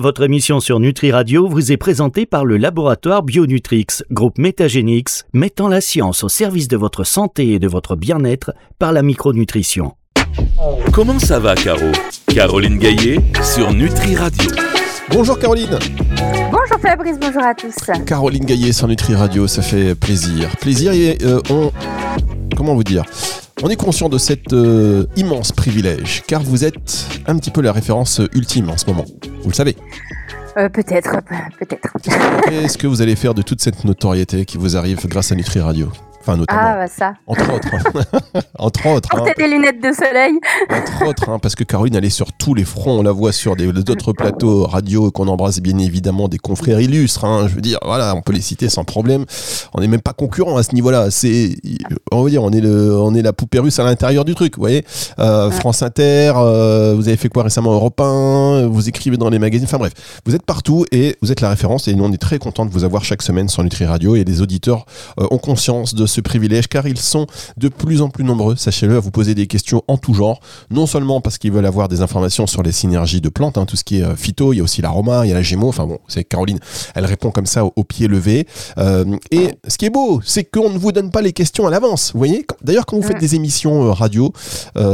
Votre émission sur Nutri Radio vous est présentée par le laboratoire Bionutrix, groupe Métagénix, mettant la science au service de votre santé et de votre bien-être par la micronutrition. Comment ça va, Caro? Caroline Gaillet sur Nutri Radio. Bonjour Caroline Bonjour Fabrice, bonjour à tous. Caroline Gaillet sur Nutri Radio, ça fait plaisir. Plaisir et euh, on... Comment vous dire? On est conscient de cet euh, immense privilège, car vous êtes un petit peu la référence ultime en ce moment. Vous le savez. Euh, peut-être, peut-être. Qu'est-ce que vous allez faire de toute cette notoriété qui vous arrive grâce à Nutri Radio? Ah, bah ça. Entre autres. entre autres. Portez hein. des lunettes de soleil. Entre autres, hein, parce que Caroline, elle est sur tous les fronts. On la voit sur d'autres plateaux radio qu'on embrasse bien évidemment, des confrères illustres. Hein. je veux dire, voilà, on peut les citer sans problème. On n'est même pas concurrent à ce niveau-là. C'est, on va dire, on est, le, on est la poupée russe à l'intérieur du truc. Vous voyez, euh, France Inter, euh, vous avez fait quoi récemment Europe 1, vous écrivez dans les magazines. Enfin bref, vous êtes partout et vous êtes la référence. Et nous, on est très content de vous avoir chaque semaine sur Nutri Radio. Et les auditeurs euh, ont conscience de ce privilège car ils sont de plus en plus nombreux, sachez-le, à vous poser des questions en tout genre. Non seulement parce qu'ils veulent avoir des informations sur les synergies de plantes, hein, tout ce qui est euh, phyto, il y a aussi l'aroma, il y a la gémeaux. Enfin bon, c'est Caroline, elle répond comme ça au, pied levé. Euh, et ce qui est beau, c'est qu'on ne vous donne pas les questions à l'avance. Vous voyez D'ailleurs, quand vous faites des émissions euh, radio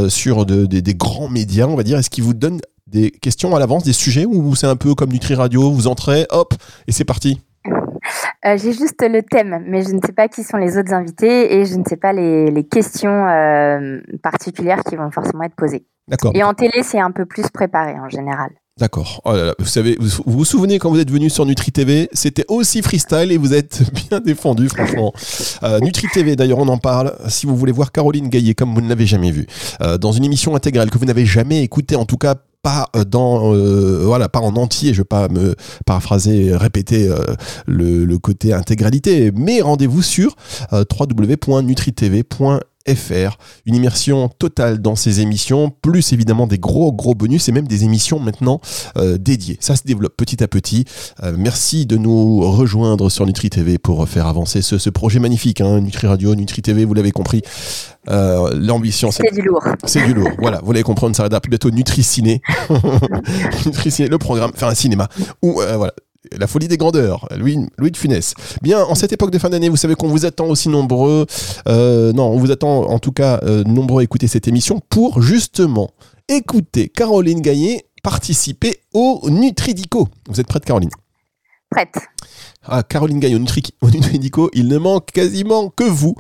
sur des grands médias, on va dire, est-ce qu'ils vous donnent des questions à l'avance, des sujets, ou c'est un peu comme Nutri Radio, vous entrez, hop, et c'est parti? Euh, j'ai juste le thème, mais je ne sais pas qui sont les autres invités et je ne sais pas les, questions euh, particulières qui vont forcément être posées. D'accord. Et en télé, c'est un peu plus préparé en général. D'accord. Oh vous savez, vous, vous, souvenez quand vous êtes venu sur Nutri TV, c'était aussi freestyle et vous êtes bien défendu, franchement. Euh, Nutri TV, d'ailleurs, on en parle. Si vous voulez voir Caroline Gaillet comme vous ne l'avez jamais vue, dans une émission intégrale que vous n'avez jamais écoutée, en tout cas pas euh, dans euh, voilà pas en entier je vais pas me paraphraser répéter euh, le, côté intégralité mais rendez-vous sur www.nutritv.fr FR. Une immersion totale dans ces émissions, plus évidemment des gros gros bonus et même des émissions maintenant euh, dédiées. Ça se développe petit à petit. Euh, merci de nous rejoindre sur Nutri TV pour faire avancer ce, projet magnifique. Hein. Nutri Radio, Nutri TV, vous l'avez compris. Euh, l'ambition, c'est du lourd. C'est du lourd. Voilà, vous l'avez compris, on s'arrêtera bientôt Nutri Ciné. Nutri Ciné, le programme, faire un cinéma. Ou voilà, la folie des grandeurs, Louis, Louis de Funès. Bien, en cette époque de fin d'année, vous savez qu'on vous attend aussi nombreux, euh, non, on vous attend en tout cas euh, nombreux à écouter cette émission pour justement écouter Caroline Gaillet participer au Nutridico. Vous êtes prête, Caroline? Prête. Ah, Caroline Gaillet au, au Nutridico, il ne manque quasiment que vous.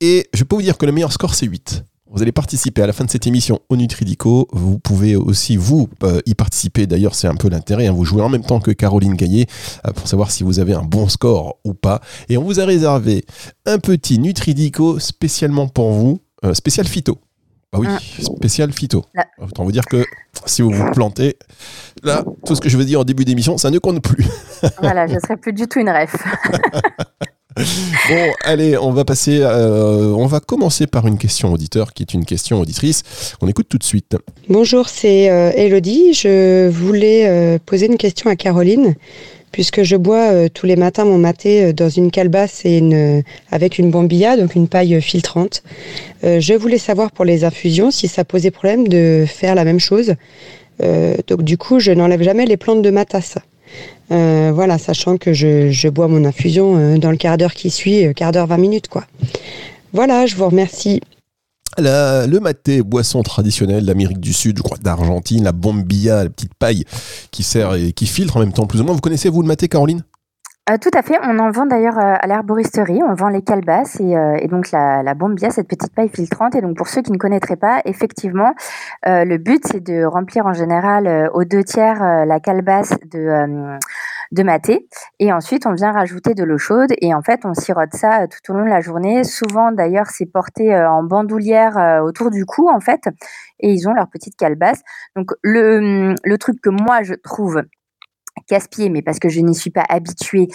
Et je peux vous dire que le meilleur score, c'est 8. Vous allez participer à la fin de cette émission au Nutridico. Vous pouvez aussi, vous, euh, y participer. D'ailleurs, c'est un peu l'intérêt. Hein. Vous jouez en même temps que Caroline Gaillet euh, pour savoir si vous avez un bon score ou pas. Et on vous a réservé un petit Nutridico spécialement pour vous, euh, spécial phyto. Bah oui, ah. spécial phyto. Autant vous dire que si vous vous plantez, là, tout ce que je veux dire en début d'émission, ça ne compte plus. voilà, je ne serai plus du tout une ref. Bon, allez, on va passer. Euh, on va commencer par une question auditeur qui est une question auditrice. On écoute tout de suite. Bonjour, c'est euh, Elodie. Je voulais euh, poser une question à Caroline. Puisque je bois tous les matins mon maté dans une calebasse et avec une bombilla, donc une paille filtrante. je voulais savoir pour les infusions si ça posait problème de faire la même chose. donc du coup, je n'enlève jamais les plantes de ma tasse. Euh, voilà, sachant que je, bois mon infusion euh, dans le quart d'heure qui suit, euh, quart d'heure, 20 minutes, quoi. Voilà, je vous remercie. le maté, boisson traditionnelle d'Amérique du Sud, je crois d'Argentine, la bombilla, la petite paille qui sert et qui filtre en même temps plus ou moins. Vous connaissez vous le maté, Caroline? Euh, tout à fait. On en vend d'ailleurs euh, à l'herboristerie. On vend les calebasses et, euh, donc la, la bombia, cette petite paille filtrante. Et donc pour ceux qui ne connaîtraient pas, effectivement, le but c'est de remplir en général aux deux tiers la calebasse de de maté. Et ensuite, on vient rajouter de l'eau chaude et en fait, on sirote ça tout au long de la journée. Souvent, d'ailleurs, c'est porté en bandoulière autour du cou, en fait, et ils ont leur petite calebasse. Donc, le, le truc que moi, je trouve casse-pied, mais parce que je n'y suis pas habituée,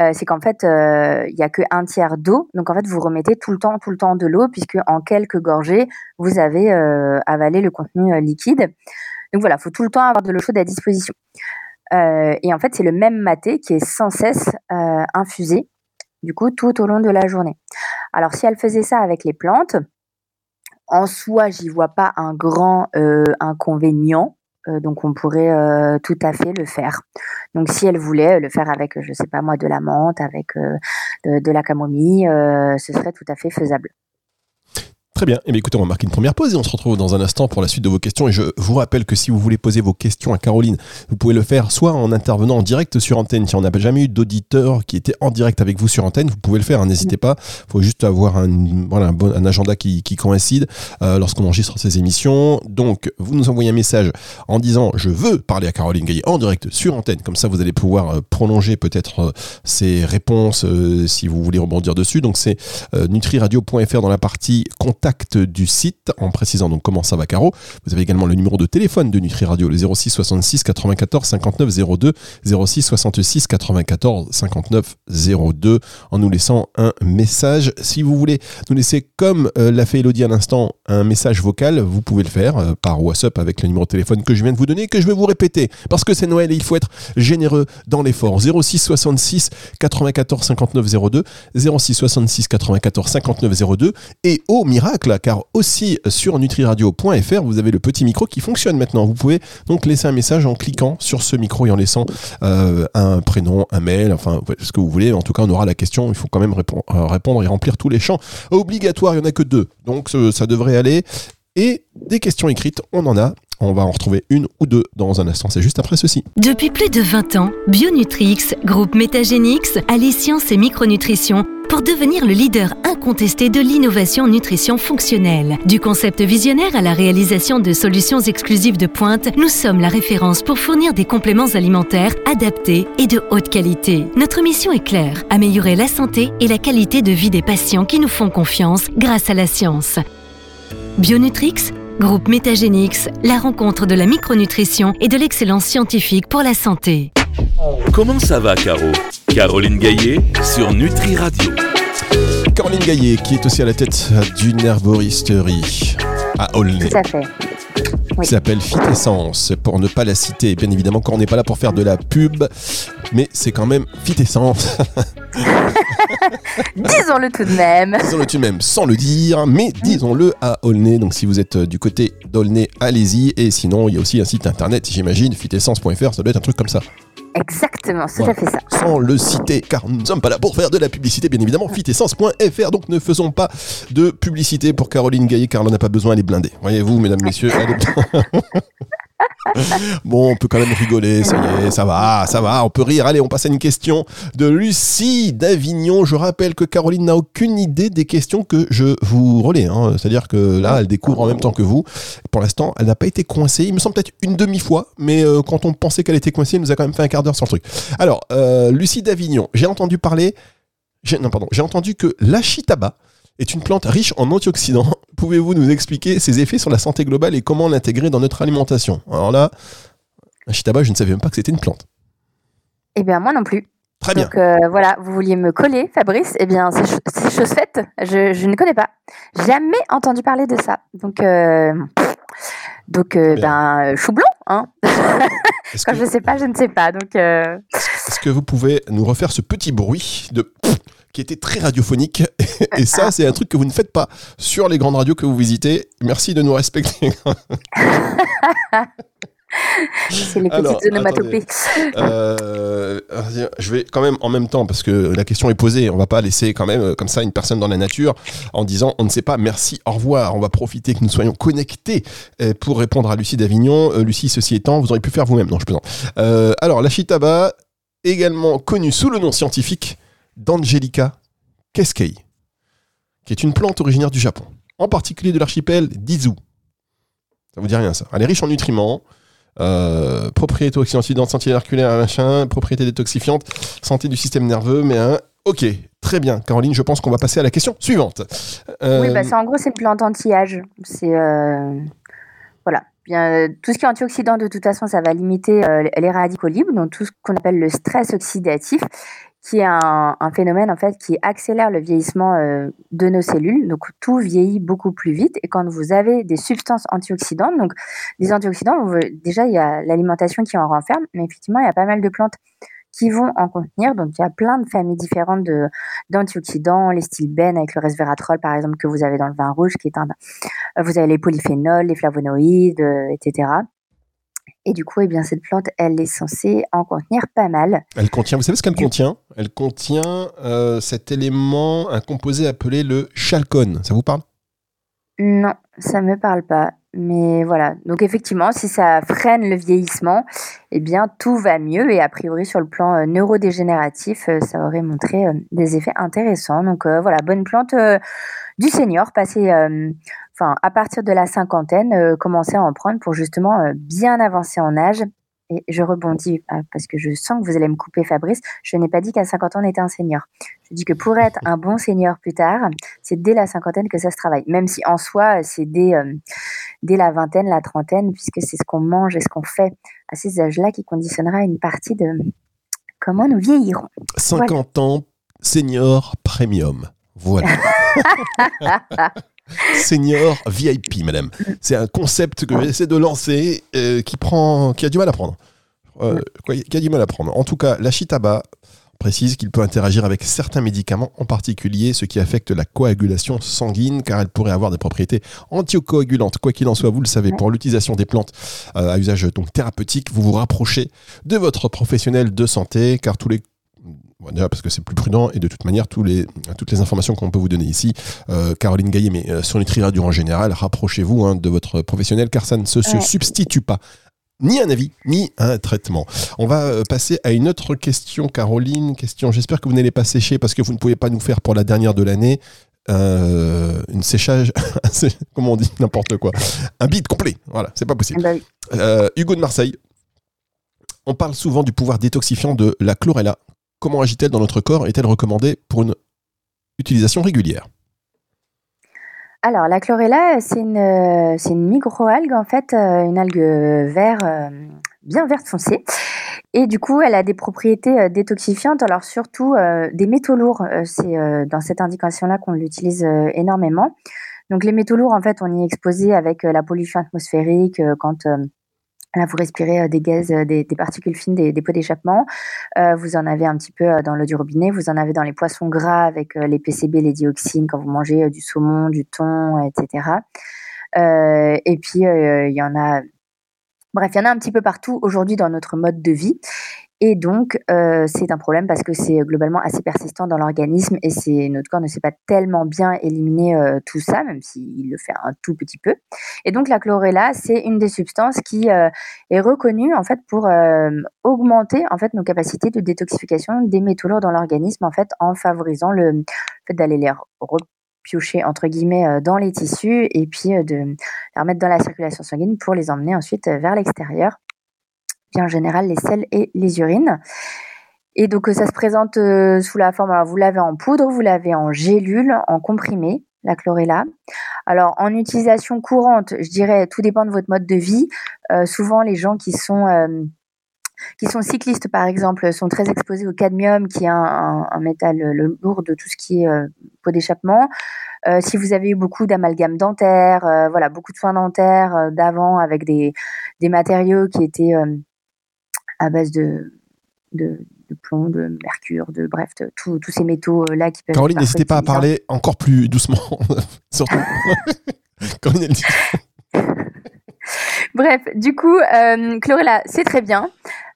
euh, c'est qu'en fait, euh, il n'y a que un tiers d'eau. Donc en fait, vous remettez tout le temps, tout le temps de l'eau, puisque en quelques gorgées, vous avez euh, avalé le contenu liquide. Donc voilà, il faut tout le temps avoir de l'eau chaude à disposition. et en fait, c'est le même maté qui est sans cesse infusé, du coup, tout au long de la journée. Alors si elle faisait ça avec les plantes, en soi, j'y vois pas un grand inconvénient donc on pourrait tout à fait le faire. Donc si elle voulait le faire avec, je sais pas moi, de la menthe, avec de, la camomille, ce serait tout à fait faisable. Très bien. Eh bien, écoutez, on va marquer une première pause et on se retrouve dans un instant pour la suite de vos questions. Et je vous rappelle que si vous voulez poser vos questions à Caroline, vous pouvez le faire soit en intervenant en direct sur antenne. Si on n'a jamais eu d'auditeur qui était en direct avec vous sur antenne, vous pouvez le faire. Hein, n'hésitez pas. Il faut juste avoir un, voilà, un, bon, un agenda qui, qui coïncide euh, lorsqu'on enregistre ces émissions. Donc, vous nous envoyez un message en disant je veux parler à Caroline Gaillet en direct sur antenne. Comme ça, vous allez pouvoir euh, prolonger peut-être euh, ces réponses si vous voulez rebondir dessus. Donc, c'est nutriradio.fr dans la partie contact du site en précisant donc comment ça va Caro. Vous avez également le numéro de téléphone de Nutri Radio, le 06 66 94 59 02, 06 66 94 59 02, en nous laissant un message. Si vous voulez nous laisser, comme euh, l'a fait Elodie à l'instant, un message vocal, vous pouvez le faire euh, par WhatsApp avec le numéro de téléphone que je viens de vous donner, que je vais vous répéter, parce que c'est Noël et il faut être généreux dans l'effort. 06 66 94 59 02, 06 66 94 59 02, et au miracle, car aussi sur nutriradio.fr, vous avez le petit micro qui fonctionne maintenant. Vous pouvez donc laisser un message en cliquant sur ce micro et en laissant euh, un prénom, un mail, enfin ce que vous voulez. En tout cas, on aura la question. Il faut quand même euh, répondre et remplir tous les champs obligatoires. Il n'y en a que deux, donc ça devrait aller. Et des questions écrites, on en a. On va en retrouver une ou deux dans un instant. C'est juste après ceci. Depuis plus de 20 ans, Bionutrix, groupe Métagénix, allie science et micronutrition pour devenir le leader incontesté de l'innovation nutrition fonctionnelle. Du concept visionnaire à la réalisation de solutions exclusives de pointe, nous sommes la référence pour fournir des compléments alimentaires adaptés et de haute qualité. Notre mission est claire, améliorer la santé et la qualité de vie des patients qui nous font confiance grâce à la science. Bionutrix Groupe Métagénix, la rencontre de la micronutrition et de l'excellence scientifique pour la santé. Comment ça va, Caro? Caroline Gaillet sur Nutri Radio. Caroline Gaillet, qui est aussi à la tête d'une herboristerie à Aulnay. Tout à fait. Qui s'appelle Fitessence, pour ne pas la citer. Bien évidemment, quand on n'est pas là pour faire de la pub, mais c'est quand même Fitessence. disons-le tout de même. Disons-le tout de même, sans le dire, mais disons-le à Aulnay. Donc si vous êtes du côté d'Aulnay, allez-y. Et sinon, il y a aussi un site internet, j'imagine, fitessence.fr, ça doit être un truc comme ça. Exactement, c'est tout à fait ça. Sans le citer, car nous ne sommes pas là pour faire de la publicité, bien évidemment. Fitessence.fr, donc ne faisons pas de publicité pour Caroline Gaillet, car elle n'a pas besoin, elle est blindée. Voyez-vous, mesdames, messieurs, elle est... bon, on peut quand même rigoler, ça y est, ça va, ça va, on peut rire. Allez, on passe à une question de Lucie d'Avignon. Je rappelle que Caroline n'a aucune idée des questions que je vous relais. Hein. C'est-à-dire que là, elle découvre en même temps que vous. Pour l'instant, elle n'a pas été coincée. Il me semble peut-être une demi-fois, mais euh, quand on pensait qu'elle était coincée, elle nous a quand même fait un quart d'heure sur le truc. Alors, euh, Lucie d'Avignon, j'ai entendu parler. Non, pardon, j'ai entendu que l'achitaba est une plante riche en antioxydants. Pouvez-vous nous expliquer ses effets sur la santé globale et comment l'intégrer dans notre alimentation? Alors là, un chitaba, je ne savais même pas que c'était une plante. Eh bien, moi non plus. Très bien. Donc euh, voilà, vous vouliez me coller, Fabrice? Eh bien, c'est chose faite. Je, ne connais pas. Jamais entendu parler de ça. Donc, euh, donc euh, ben, chou blanc. Hein Quand je ne sais pas, je ne sais pas. Donc. Est-ce que vous pouvez nous refaire ce petit bruit de qui était très radiophonique. Et ça, c'est un truc que vous ne faites pas sur les grandes radios que vous visitez. Merci de nous respecter. c'est les petites onomatopées. Euh, je vais quand même en même temps, parce que la question est posée, on va pas laisser quand même euh, comme ça une personne dans la nature en disant on ne sait pas, merci, au revoir. On va profiter que nous soyons connectés euh, pour répondre à Lucie d'Avignon. Lucie, ceci étant, vous auriez pu faire vous-même. Non, je plaisante. alors, la chitaba, également connue sous le nom scientifique d'Angelica Keskei, qui est une plante originaire du Japon, en particulier de l'archipel d'Izu. Ça vous dit rien ça Elle est riche en nutriments, euh, propriété antiarticulaire, machin, propriété détoxifiante, santé du système nerveux, mais. Ok, très bien. Caroline, je pense qu'on va passer à la question suivante. Euh, oui, bah, en gros, c'est une plante anti-âge. Euh, voilà. Bien, tout ce qui est antioxydant, de toute façon, ça va limiter les radicaux libres, donc tout ce qu'on appelle le stress oxydatif qui est un, phénomène en fait qui accélère le vieillissement euh, de nos cellules. Donc tout vieillit beaucoup plus vite. Et quand vous avez des substances antioxydantes, donc des antioxydants, déjà il y a l'alimentation qui en renferme, mais effectivement il y a pas mal de plantes qui vont en contenir. Donc il y a plein de familles différentes de d'antioxydants, les stilbènes avec le resveratrol par exemple que vous avez dans le vin rouge, qui est un, vous avez les polyphénols, les flavonoïdes, euh, etc. Et du coup, eh bien, cette plante, elle est censée en contenir pas mal. Elle contient, vous savez ce qu'elle contient? Elle contient euh, cet élément, un composé appelé le chalcone. Ça vous parle? Non, ça me parle pas. Mais voilà. Donc effectivement, si ça freine le vieillissement, eh bien tout va mieux. Et a priori, sur le plan euh, neurodégénératif, euh, ça aurait montré des effets intéressants. Donc voilà, bonne plante du senior, passer enfin, à partir de la cinquantaine, euh, commencer à en prendre pour justement euh, bien avancer en âge. Et je rebondis ah, parce que je sens que vous allez me couper, Fabrice. Je n'ai pas dit qu'à 50 ans, on était un senior. Je dis que pour être un bon senior plus tard, c'est dès la cinquantaine que ça se travaille. Même si en soi, c'est dès, euh, dès la vingtaine, la trentaine, puisque c'est ce qu'on mange et ce qu'on fait à ces âges-là qui conditionnera une partie de comment nous vieillirons. 50 ans, senior premium. Voilà. Senior VIP, madame. C'est un concept que j'essaie de lancer euh, qui, prend, qui a du mal à prendre. Euh, qui a du mal à prendre. En tout cas, la chitaba précise qu'il peut interagir avec certains médicaments, en particulier ce qui affecte la coagulation sanguine, car elle pourrait avoir des propriétés anticoagulantes. Quoi qu'il en soit, vous le savez, pour l'utilisation des plantes euh, à usage donc thérapeutique, vous vous rapprochez de votre professionnel de santé, car tous les déjà parce que c'est plus prudent et de toute manière tous les, toutes les informations qu'on peut vous donner ici, euh, Caroline Gaillet, mais euh, sur Nutri Radio en général, rapprochez-vous hein, de votre professionnel car ça ne se, substitue pas ni un avis, ni un traitement. On va euh, passer à une autre question, Caroline. Question, j'espère que vous n'allez pas sécher parce que vous ne pouvez pas nous faire pour la dernière de l'année. une séchage, comment on dit, n'importe quoi. Un bide complet, voilà, c'est pas possible. Bah Hugo de Marseille, on parle souvent du pouvoir détoxifiant de la chlorella Comment agit-elle dans notre corps Est-elle recommandée pour une utilisation régulière? Alors, la chlorella, c'est une, une microalgue, en fait, euh, une algue vert, euh, bien verte foncée. Et du coup, elle a des propriétés euh, détoxifiantes, alors surtout des métaux lourds. C'est dans cette indication-là qu'on l'utilise énormément. Donc, les métaux lourds, en fait, on y est exposé avec la pollution atmosphérique quand Là, vous respirez euh, des gaz, euh, des, particules fines, des, pots d'échappement. Euh, vous en avez un petit peu dans l'eau du robinet. Vous en avez dans les poissons gras avec les PCB, les dioxines quand vous mangez du saumon, du thon, etc. et puis, il y en a. Bref, il y en a un petit peu partout aujourd'hui dans notre mode de vie. Et donc, euh, c'est un problème parce que c'est globalement assez persistant dans l'organisme et notre corps ne sait pas tellement bien éliminer euh, tout ça, même s'il le fait un tout petit peu. Et donc, la chlorella, c'est une des substances qui euh, est reconnue en fait pour augmenter en fait nos capacités de détoxification des métaux lourds dans l'organisme en fait en favorisant le fait d'aller les repiocher entre guillemets dans les tissus et puis de les remettre dans la circulation sanguine pour les emmener ensuite vers l'extérieur en général les selles et les urines. Et donc ça se présente euh, sous la forme, alors vous l'avez en poudre, vous l'avez en gélule, en comprimé, la chlorella. Alors en utilisation courante, je dirais, tout dépend de votre mode de vie. Euh, souvent les gens qui sont euh, qui sont cyclistes, par exemple, sont très exposés au cadmium, qui est un, métal lourd de tout ce qui est peau d'échappement. si vous avez eu beaucoup d'amalgame dentaire, voilà, beaucoup de soins dentaires d'avant avec des, des matériaux qui étaient à base de, de, plomb, de mercure, de bref, tous ces métaux-là euh, qui peuvent. Caroline, n'hésitez pas à parler encore plus doucement, surtout. Caroline, Bref, du coup, euh, chlorella, c'est très bien.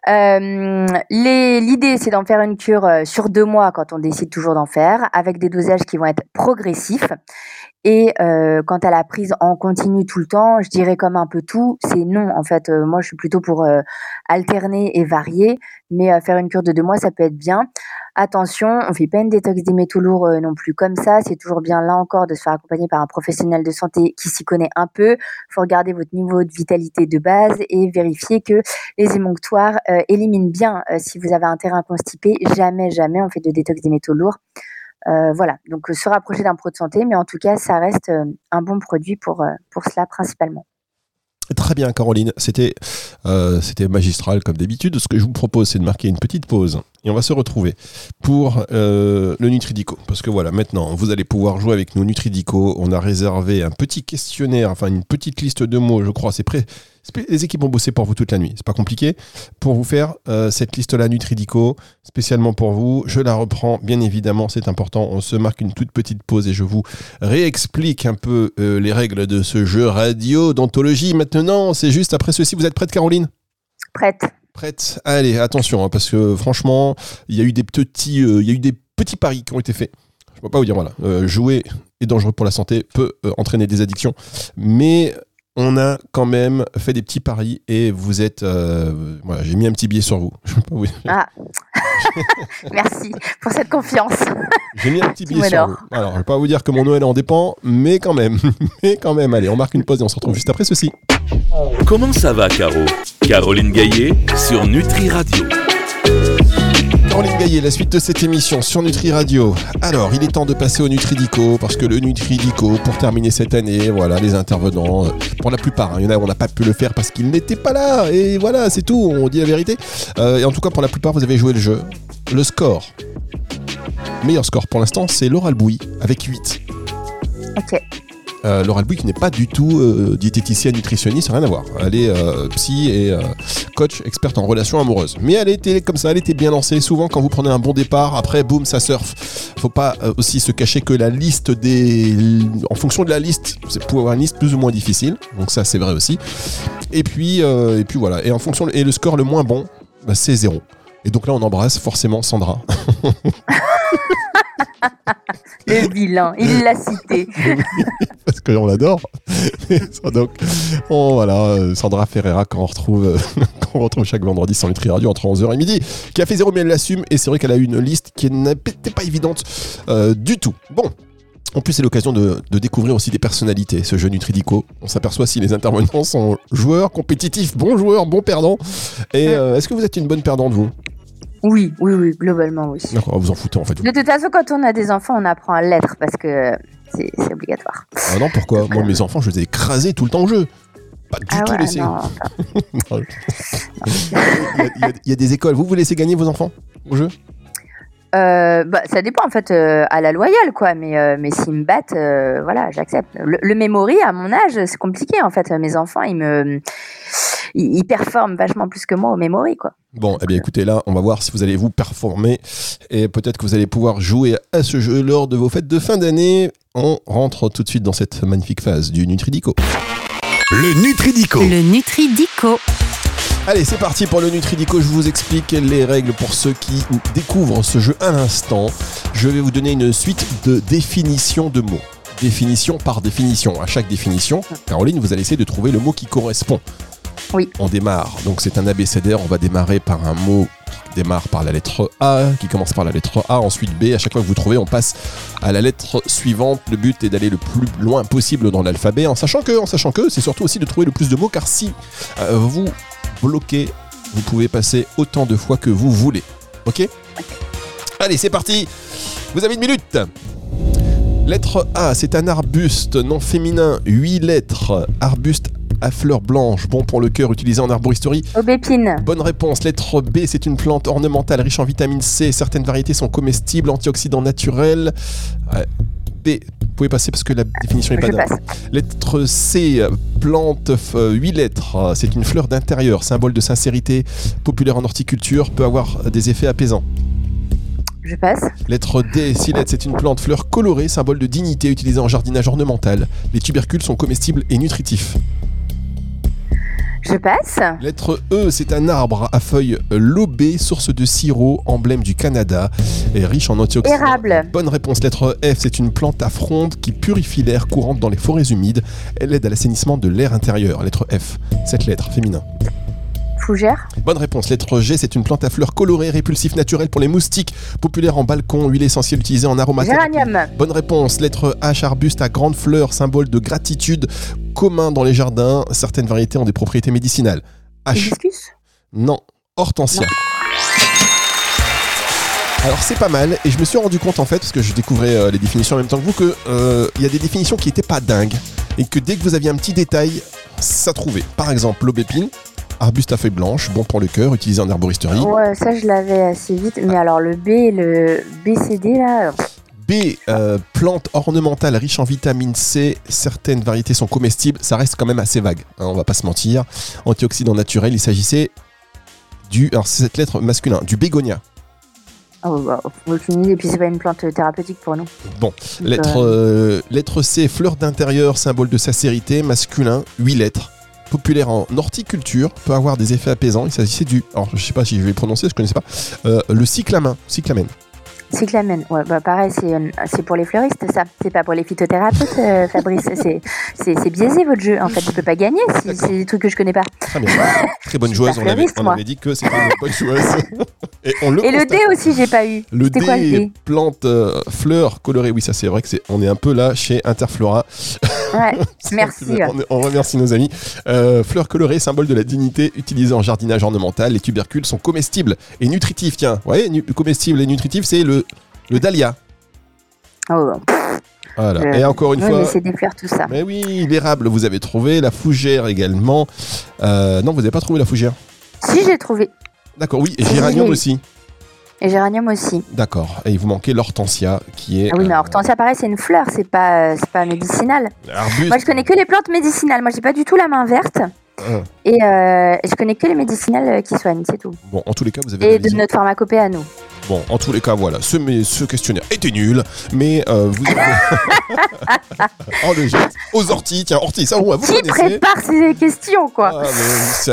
Euh, l'idée, c'est d'en faire une cure euh, sur deux mois quand on décide toujours d'en faire, avec des dosages qui vont être progressifs. Et euh, quant à la prise en continu tout le temps, je dirais comme un peu tout, c'est non. En fait, euh, moi, je suis plutôt pour euh, alterner et varier, mais faire une cure de deux mois, ça peut être bien. Attention, on fait pas une détox des métaux lourds non plus comme ça. C'est toujours bien là encore de se faire accompagner par un professionnel de santé qui s'y connaît un peu. faut regarder votre niveau de vitalité de base et vérifier que les émonctoires éliminent bien. si vous avez un terrain constipé, jamais, jamais on fait de détox des métaux lourds. Euh, voilà, donc euh, se rapprocher d'un pro de santé, mais en tout cas, ça reste euh, un bon produit pour, pour cela principalement. Très bien, Caroline. C'était c'était magistral comme d'habitude. Ce que je vous propose, c'est de marquer une petite pause et on va se retrouver pour le Nutridico. Parce que voilà, maintenant, vous allez pouvoir jouer avec nous Nutridico. On a réservé un petit questionnaire, enfin une petite liste de mots, je crois. C'est prêt les équipes ont bossé pour vous toute la nuit, c'est pas compliqué. Pour vous faire euh, cette liste-là Nutridico, spécialement pour vous, je la reprends, bien évidemment, c'est important. On se marque une toute petite pause et je vous réexplique un peu euh, les règles de ce jeu radio d'anthologie. Maintenant, c'est juste après ceci. Vous êtes prête, Caroline? Prête. Prête Allez, attention, hein, parce que franchement, il y a eu des petits, euh, il y a eu des petits paris qui ont été faits. Je peux pas vous dire, voilà, euh, jouer est dangereux pour la santé, peut euh, entraîner des addictions, mais on a quand même fait des petits paris et vous êtes, euh, voilà, j'ai mis un petit billet sur vous. Je peux pas vous dire. Ah. Merci pour cette confiance. J'ai mis un petit billet sur vous. Alors, je vais pas vous dire que mon Noël en dépend, mais quand même, mais quand même. Allez, on marque une pause et on se retrouve juste après ceci. Comment ça va, Caro? Caroline Gaillet sur Nutri Radio. Caroline Gaillet, la suite de cette émission sur Nutri Radio. Alors, il est temps de passer au Nutridico, parce que le Nutridico, pour terminer cette année, voilà, les intervenants, euh, pour la plupart, hein, il y en a, on n'a pas pu le faire parce qu'ils n'étaient pas là, et voilà, c'est tout, on dit la vérité. Euh, et en tout cas, pour la plupart, vous avez joué le jeu. Le score, meilleur score pour l'instant, c'est Laura Albouy, avec 8. Ok. Euh, Laura qui n'est pas du tout euh, diététicienne nutritionniste, rien à voir. Elle est euh, psy et euh, coach experte en relations amoureuses. Mais elle était comme ça, elle était bien lancée. Souvent, quand vous prenez un bon départ, après, boum, ça surfe. Faut pas euh, aussi se cacher que la liste des. En fonction de la liste, c'est pour avoir une liste plus ou moins difficile. Donc, ça, c'est vrai aussi. Et puis, et puis voilà. Et en fonction. Et le score le moins bon, bah, c'est zéro. Et donc là, on embrasse forcément Sandra. Le vilain, il l'a cité. parce qu'on l'adore. Donc, on, voilà, euh, Sandra Ferreira qu'on retrouve, qu'on retrouve chaque vendredi sur Nutri Radio entre 11h et midi, qui a fait zéro mais elle l'assume et c'est vrai qu'elle a eu une liste qui n'était pas évidente euh, du tout. Bon. En plus, c'est l'occasion de, de découvrir aussi des personnalités, ce jeu Nutridico. On s'aperçoit si les intervenants sont joueurs, compétitifs, bons joueurs, bons perdants. Et euh, est-ce que vous êtes une bonne perdante, vous? Oui, oui, oui, globalement, oui. D'accord, vous en foutez en fait. vous. De toute façon, quand on a des enfants, on apprend à l'être parce que c'est c'est obligatoire. Ah non, pourquoi? Moi, mes enfants, je les ai écrasés tout le temps au jeu. Pas du Ah tout ouais, laissé. non. Non. il, y a, il y a- il y a des écoles. Vous, vous laissez gagner vos enfants au jeu? Euh, bah, ça dépend en fait euh, à la loyale quoi, mais euh, mais s'ils me battent, euh, voilà, j'accepte. Le, le memory à mon âge, c'est compliqué en fait. Mes enfants, ils me ils, ils performent vachement plus que moi au memory quoi. Bon, eh bien écoutez, là, on va voir si vous allez vous performer et peut-être que vous allez pouvoir jouer à ce jeu lors de vos fêtes de fin d'année. On rentre tout de suite dans cette magnifique phase du Nutridico. Le Nutridico. Le Nutridico. Allez, c'est parti pour le Nutridico. Je vous explique les règles pour ceux qui découvrent ce jeu à l'instant. Je vais vous donner une suite de définitions de mots. Définition par définition. À chaque définition, Caroline, vous allez essayer de trouver le mot qui correspond. Oui. On démarre. Donc c'est un abécédaire. On va démarrer par un mot qui démarre par la lettre A, qui commence par la lettre A, ensuite B. À chaque fois que vous trouvez, on passe à la lettre suivante. Le but est d'aller le plus loin possible dans l'alphabet, en sachant que, en sachant que, c'est surtout aussi de trouver le plus de mots, car si euh, vous bloquez, vous pouvez passer autant de fois que vous voulez. Ok? Allez, c'est parti. Vous avez une minute. Lettre A, c'est un arbuste, nom féminin, 8 lettres. Arbuste à fleurs blanches, bon pour le cœur, utilisé en arboristerie. Aubépine, Bonne réponse. Lettre B, c'est une plante ornementale riche en vitamine C. Certaines variétés sont comestibles, antioxydants naturels. Ouais. B, vous pouvez passer parce que la définition n'est pas passe. Lettre C, plante, 8 lettres. C'est une fleur d'intérieur, symbole de sincérité, populaire en horticulture, peut avoir des effets apaisants. Je passe. Lettre D, 6 lettres, c'est une plante fleur colorée, symbole de dignité utilisée en jardinage ornemental. Les tubercules sont comestibles et nutritifs. Je passe. Lettre E, c'est un arbre à feuilles lobées, source de sirop, emblème du Canada, et riche en antioxydants. Érable. Bonne réponse. Lettre F, c'est une plante à fronde qui purifie l'air courante dans les forêts humides. Elle aide à l'assainissement de l'air intérieur. Lettre F, cette lettre, féminin. Fougère. Bonne réponse. Lettre G, c'est une plante à fleurs colorées, répulsif naturel pour les moustiques, populaire en balcon, huile essentielle utilisée en aromathérapie. Géranium. Bonne réponse. Lettre H, arbuste à grandes fleurs, symbole de gratitude, commun dans les jardins. Certaines variétés ont des propriétés médicinales. H. Hibiscus? Non, hortensia. Alors c'est pas mal et je me suis rendu compte en fait parce que je découvrais euh, les définitions en même temps que vous que euh, il y a des définitions qui étaient pas dingues et que dès que vous aviez un petit détail, ça trouvait. Par exemple, l'aubépine, arbuste à feuilles blanches, bon pour le cœur, utilisé en herboristerie. Ouais, ça je l'avais assez vite. Mais alors le B, le BCD là, B, euh, plante ornementale riche en vitamine C, certaines variétés sont comestibles, ça reste quand même assez vague, hein, on va pas se mentir. Antioxydant naturel, il s'agissait du, alors c'est cette lettre masculin, du bégonia. oh, bah, aucune idée. Et puis c'est pas une plante thérapeutique pour nous. Bon, lettre, euh, euh, lettre C, fleur d'intérieur, symbole de sincérité, masculin, 8 lettres. Populaire en horticulture, peut avoir des effets apaisants. Il s'agissait du, alors je sais pas si je vais le prononcer, je connaissais pas, euh, le cyclamen, cyclamen. Cyclamen, ouais, bah pareil, c'est, euh, c'est pour les fleuristes, ça. C'est pas pour les phytothérapeutes, euh, Fabrice. C'est, c'est, c'est biaisé votre jeu. En fait, tu peux pas gagner si c'est des trucs que je connais pas. Très bien. Très bonne joueuse. On avait, on avait dit que c'était une bonne joueuse. Et, on le Et le dé aussi, j'ai pas eu. Le quoi dé, dé? plante, euh, fleurs colorées. Oui, ça c'est vrai que c'est. On est un peu là chez Interflora. Ouais, merci. On, on remercie nos amis. Euh, fleurs colorées, symbole de la dignité, utilisées en jardinage ornemental. Les tubercules sont comestibles et nutritifs. Tiens, vous voyez, nu- comestibles et nutritifs, c'est le, le dahlia. Oh, Voilà. Euh, et encore une oui, fois. mais fleurs, tout ça. Mais oui, l'érable, vous avez trouvé. La fougère également. Euh, non, vous n'avez pas trouvé la fougère. Si, j'ai trouvé. D'accord, oui. Et géranium oui. aussi. Et géranium aussi. D'accord. Et il vous manquait l'hortensia, qui est. Ah oui, mais euh, hortensia, pareil, c'est une fleur, c'est pas, euh, c'est pas médicinal. arbuste. Moi, je connais que les plantes médicinales. Moi, j'ai pas du tout la main verte. Et euh, je connais que les médicinales euh, qui soignent, c'est tout. Bon, en tous les cas, vous avez Et de notre pharmacopée à nous. Bon, en tous les cas, voilà, ce, ce questionnaire était nul, mais euh, vous avez... oh, le aux orties, tiens, orties, ça, vous, vous Qui connaissez prépare ces questions, quoi Ah,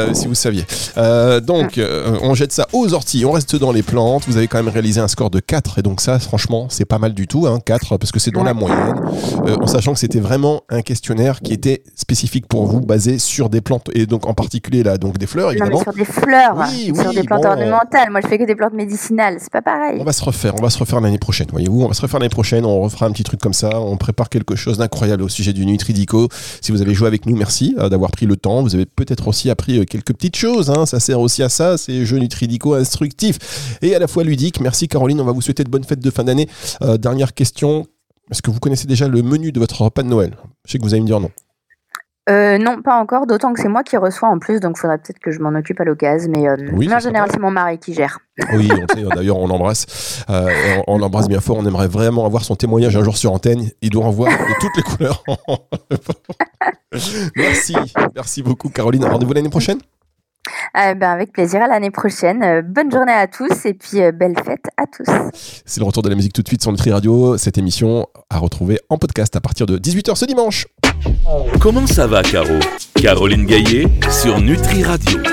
mais si vous saviez. Euh, donc, euh, on jette ça aux orties, on reste dans les plantes. Vous avez quand même réalisé un score de 4, et donc ça, franchement, c'est pas mal du tout, hein, 4, parce que c'est dans la moyenne, euh, en sachant que c'était vraiment un questionnaire qui était spécifique pour vous, basé sur des plantes, et donc en particulier là, donc des fleurs, Non, mais évidemment. sur des fleurs, Oui, sur oui, des plantes bon. ornementales. Moi, je fais que des plantes médicinales. C'est pas On va se refaire, on va se refaire l'année prochaine, voyez-vous, on va se refaire l'année prochaine, on refera un petit truc comme ça, on prépare quelque chose d'incroyable au sujet du Nutridico. Si vous avez joué avec nous, merci euh, d'avoir pris le temps. Vous avez peut-être aussi appris euh, quelques petites choses, hein, ça sert aussi à ça, c'est jeux Nutridico instructifs et à la fois ludiques. Merci Caroline, on va vous souhaiter de bonnes fêtes de fin d'année. Euh, dernière question, est-ce que vous connaissez déjà le menu de votre repas de Noël? Je sais que vous allez me dire non. Euh, non, pas encore, d'autant que c'est moi qui reçois en plus, donc faudrait peut-être que je m'en occupe à l'occasion. Mais euh, Oui, en général, c'est mon mari qui gère. Oui, on sait, d'ailleurs, on l'embrasse. Euh, on on l'embrasse bien fort. On aimerait vraiment avoir son témoignage un jour sur antenne. Il doit en voir de toutes les couleurs. merci. Merci beaucoup, Caroline. Rendez-vous l'année prochaine? Euh, ben, avec plaisir, à l'année prochaine. Euh, bonne journée à tous et puis euh, belle fête à tous. C'est le retour de la musique tout de suite sur Nutri Radio. Cette émission à retrouver en podcast à partir de 18h ce dimanche. Comment ça va, Caro? Caroline Gaillet sur Nutri Radio.